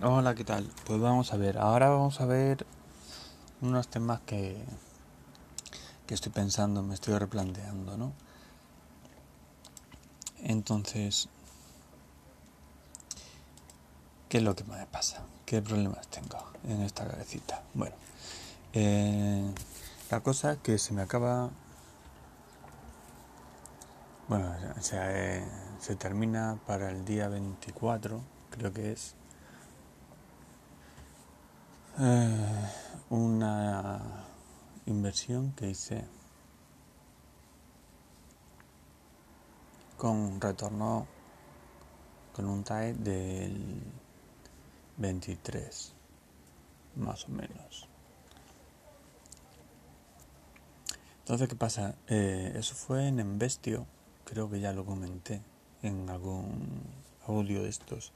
Hola, ¿qué tal? Pues vamos a ver, ahora vamos a ver unos temas que, que estoy pensando, me estoy replanteando, ¿no? Entonces, ¿qué es lo que me pasa? ¿Qué problemas tengo en esta cabecita? Bueno, eh, la cosa que se me acaba... Bueno, o sea, eh, se termina para el día 24, creo que es eh, una inversión que hice con retorno con un TAE del 23 más o menos. Entonces qué pasa eh, eso fue en Embestio creo que ya lo comenté en algún audio de estos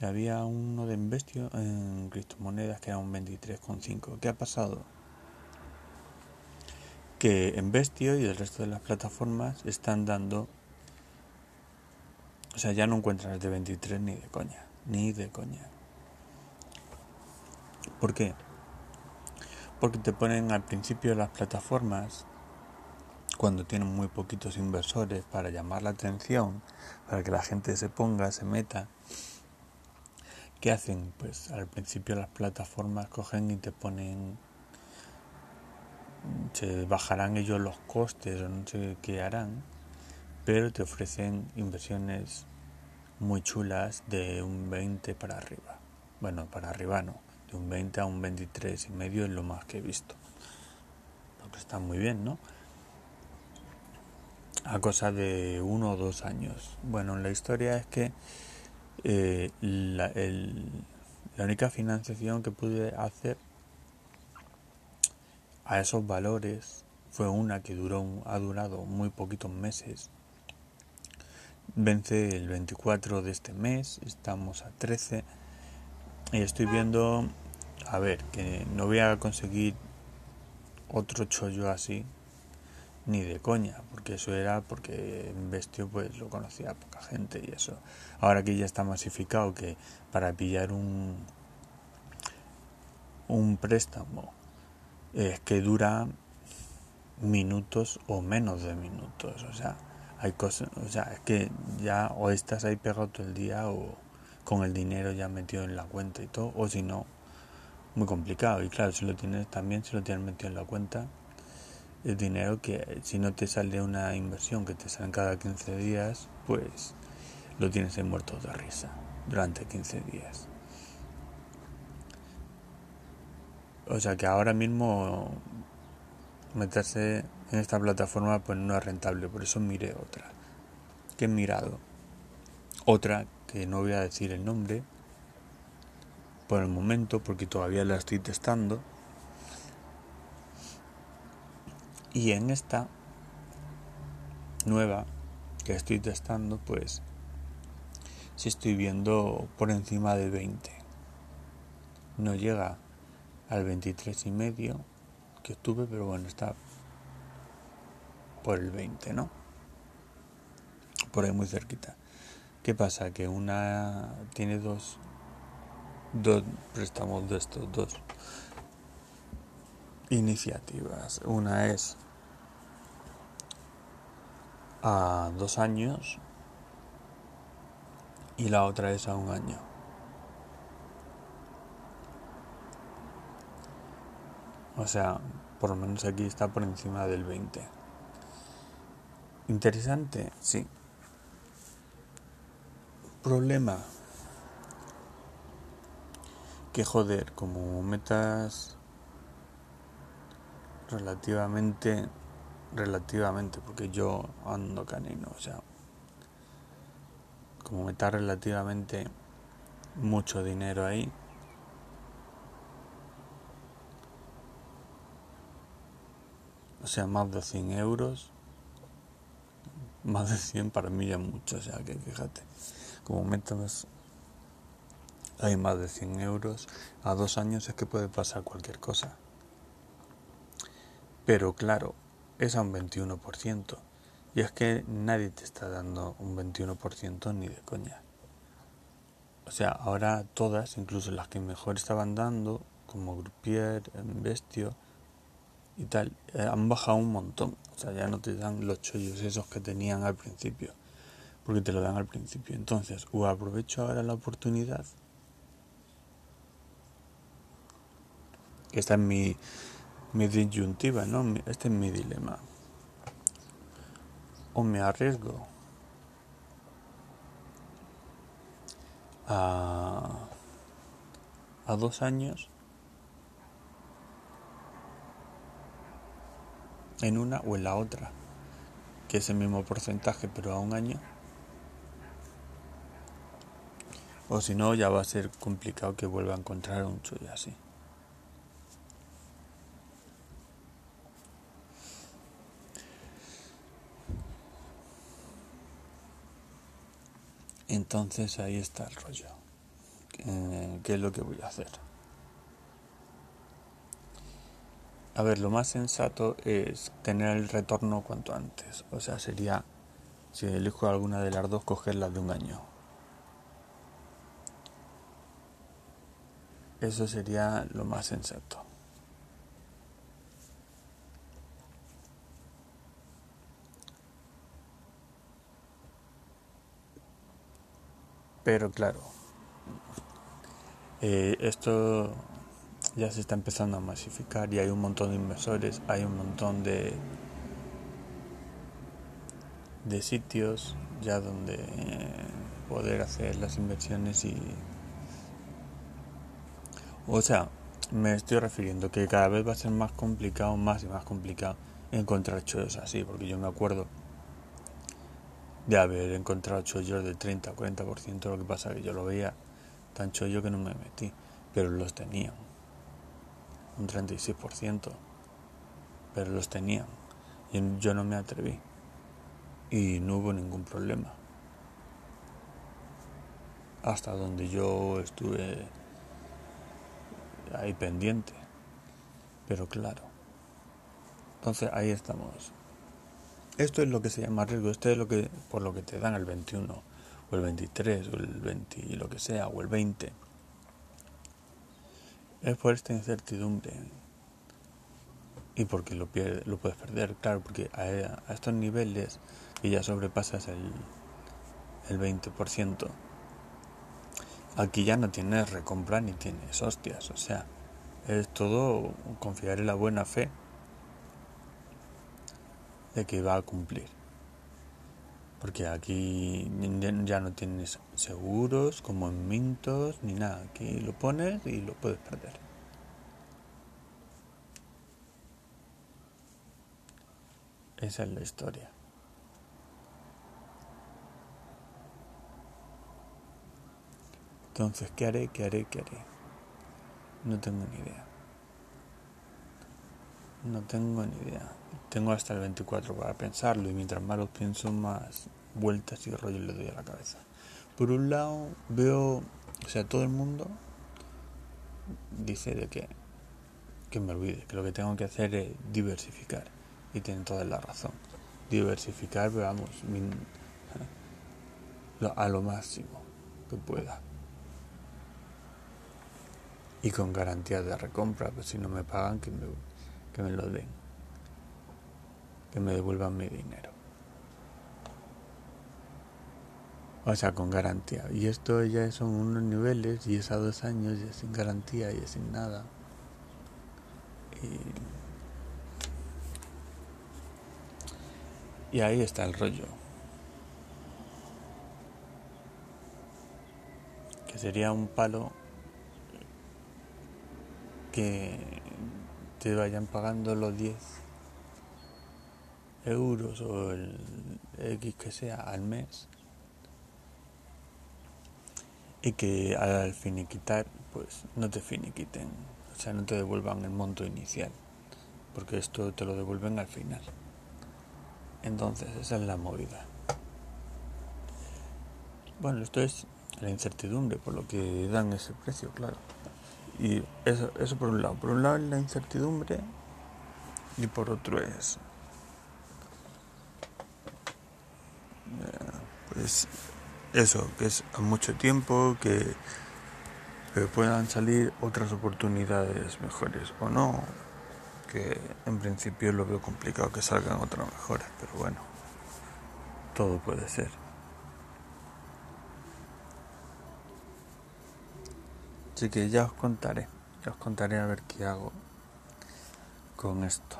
había uno de Investio en criptomonedas que era un 23,5. ¿Qué ha pasado? Que Investio y el resto de las plataformas están dando. O sea, ya no encuentras de 23 ni de coña. Ni de coña. ¿Por qué? Porque te ponen al principio las plataformas, cuando tienen muy poquitos inversores, para llamar la atención, para que la gente se ponga, se meta ¿Qué hacen? Pues al principio las plataformas cogen y te ponen, se bajarán ellos los costes o no sé qué harán, pero te ofrecen inversiones muy chulas de un 20 para arriba. Bueno, para arriba no, de un 20 a un 23 y medio es lo más que he visto. Lo que está muy bien, ¿no? A cosa de uno o dos años. Bueno, la historia es que eh, la, la única financiación que pude hacer a esos valores fue una que duró ha durado muy poquitos meses. Vence el 24 de este mes estamos a 13 y estoy viendo a ver que no voy a conseguir otro chollo así ni de coña, porque eso era porque Investio pues lo conocía poca gente y eso. Ahora que ya está masificado que para pillar un un préstamo es que dura minutos o menos de minutos, o sea, hay cosas, o sea, es que ya o estás ahí pegado todo el día o con el dinero ya metido en la cuenta y todo, o si no, muy complicado. Y claro, si lo tienes también, si lo tienes metido en la cuenta, el dinero que si no te sale una inversión que te sale cada 15 días, pues lo tienes en muertos de risa durante 15 días. O sea que ahora mismo meterse en esta plataforma pues no es rentable, por eso miré otra. Que he mirado. Otra que no voy a decir el nombre por el momento porque todavía la estoy testando Y en esta nueva que estoy testando, pues si estoy viendo por encima de 20. No llega al 23 y medio que estuve, pero bueno, está por el 20, ¿no? Por ahí muy cerquita. ¿Qué pasa? Que una tiene dos, dos préstamos de estos dos iniciativas. Una es a dos años y la otra es a un año. O sea, por lo menos aquí está por encima del 20. Interesante, sí. Problema. Que joder, como metas relativamente relativamente, porque yo ando canino, o sea, como está relativamente mucho dinero ahí, o sea, más de 100 euros, más de 100 para mí ya mucho, o sea, que fíjate, como metas hay más de 100 euros, a dos años es que puede pasar cualquier cosa. Pero claro, es a un 21%. Y es que nadie te está dando un 21% ni de coña. o sea, ahora todas, incluso las que mejor estaban dando, como Groupier, Bestio y tal, eh, han bajado un montón. O sea, ya no te dan los chollos esos que tenían al principio, porque te lo dan al principio. Entonces, o aprovecho ahora la oportunidad. Esta es mi, mi disyuntiva, ¿no? Este es mi dilema. O me arriesgo a, a dos años en una o en la otra, que es el mismo porcentaje pero a un año. O si no, ya va a ser complicado que vuelva a encontrar un chollo así. Entonces ahí está el rollo. Eh, ¿Qué es lo que voy a hacer? A ver, lo más sensato es tener el retorno cuanto antes. O sea, sería, si elijo alguna de las dos, cogerla de un año. Eso sería lo más sensato. Pero claro, eh, esto ya se está empezando a masificar y hay un montón de inversores, hay un montón de, de sitios ya donde poder hacer las inversiones y... O sea, me estoy refiriendo que cada vez va a ser más complicado, más y más complicado encontrar chollos así, porque yo me acuerdo de haber encontrado chollos de 30 o 40%, lo que pasa que yo lo veía tan chollo que no me metí, pero los tenían, un 36%, pero los tenían, y yo no me atreví, y no hubo ningún problema, hasta donde yo estuve ahí pendiente, pero claro, entonces ahí estamos esto es lo que se llama riesgo, esto es lo que, por lo que te dan el 21, o el 23, o el 20, lo que sea, o el 20. Es por esta incertidumbre. Y porque lo, pierdes, lo puedes perder, claro, porque a, estos niveles que ya sobrepasas el, el 20%, aquí ya no tienes recompra ni tienes hostias, o sea, es todo confiar en la buena fe de que va a cumplir. Porque aquí ya no tienes seguros como en Mintos ni nada. Aquí lo pones y lo puedes perder. Esa es la historia. Entonces, ¿qué haré? ¿Qué haré? ¿Qué haré? No tengo ni idea. No tengo ni idea. Tengo hasta el 24 para pensarlo y mientras más lo pienso, más vueltas y rollos le doy a la cabeza. Por un lado, veo, o sea, todo el mundo dice de que, que me olvide, que lo que tengo que hacer es diversificar. Y tienen toda la razón. Diversificar, pero vamos, a lo máximo que pueda. Y con garantía de recompra, pues si no me pagan, que me que me lo den, que me devuelvan mi dinero. O sea, con garantía. Y esto ya son unos niveles y es a dos años y es sin garantía y es sin nada. Y, y ahí está el rollo. Que sería un palo que te vayan pagando los 10 euros o el X que sea al mes y que al finiquitar pues no te finiquiten, o sea, no te devuelvan el monto inicial, porque esto te lo devuelven al final. Entonces, esa es la movida. Bueno, esto es la incertidumbre por lo que dan ese precio, claro. Y eso, eso por un lado. Por un lado es la incertidumbre y por otro es... Eh, pues eso, que es a mucho tiempo, que, que puedan salir otras oportunidades mejores o no, que en principio lo veo complicado que salgan otras mejores, pero bueno, todo puede ser. Así que ya os contaré, ya os contaré a ver qué hago con esto.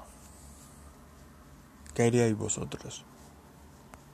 ¿Qué haríais vosotros?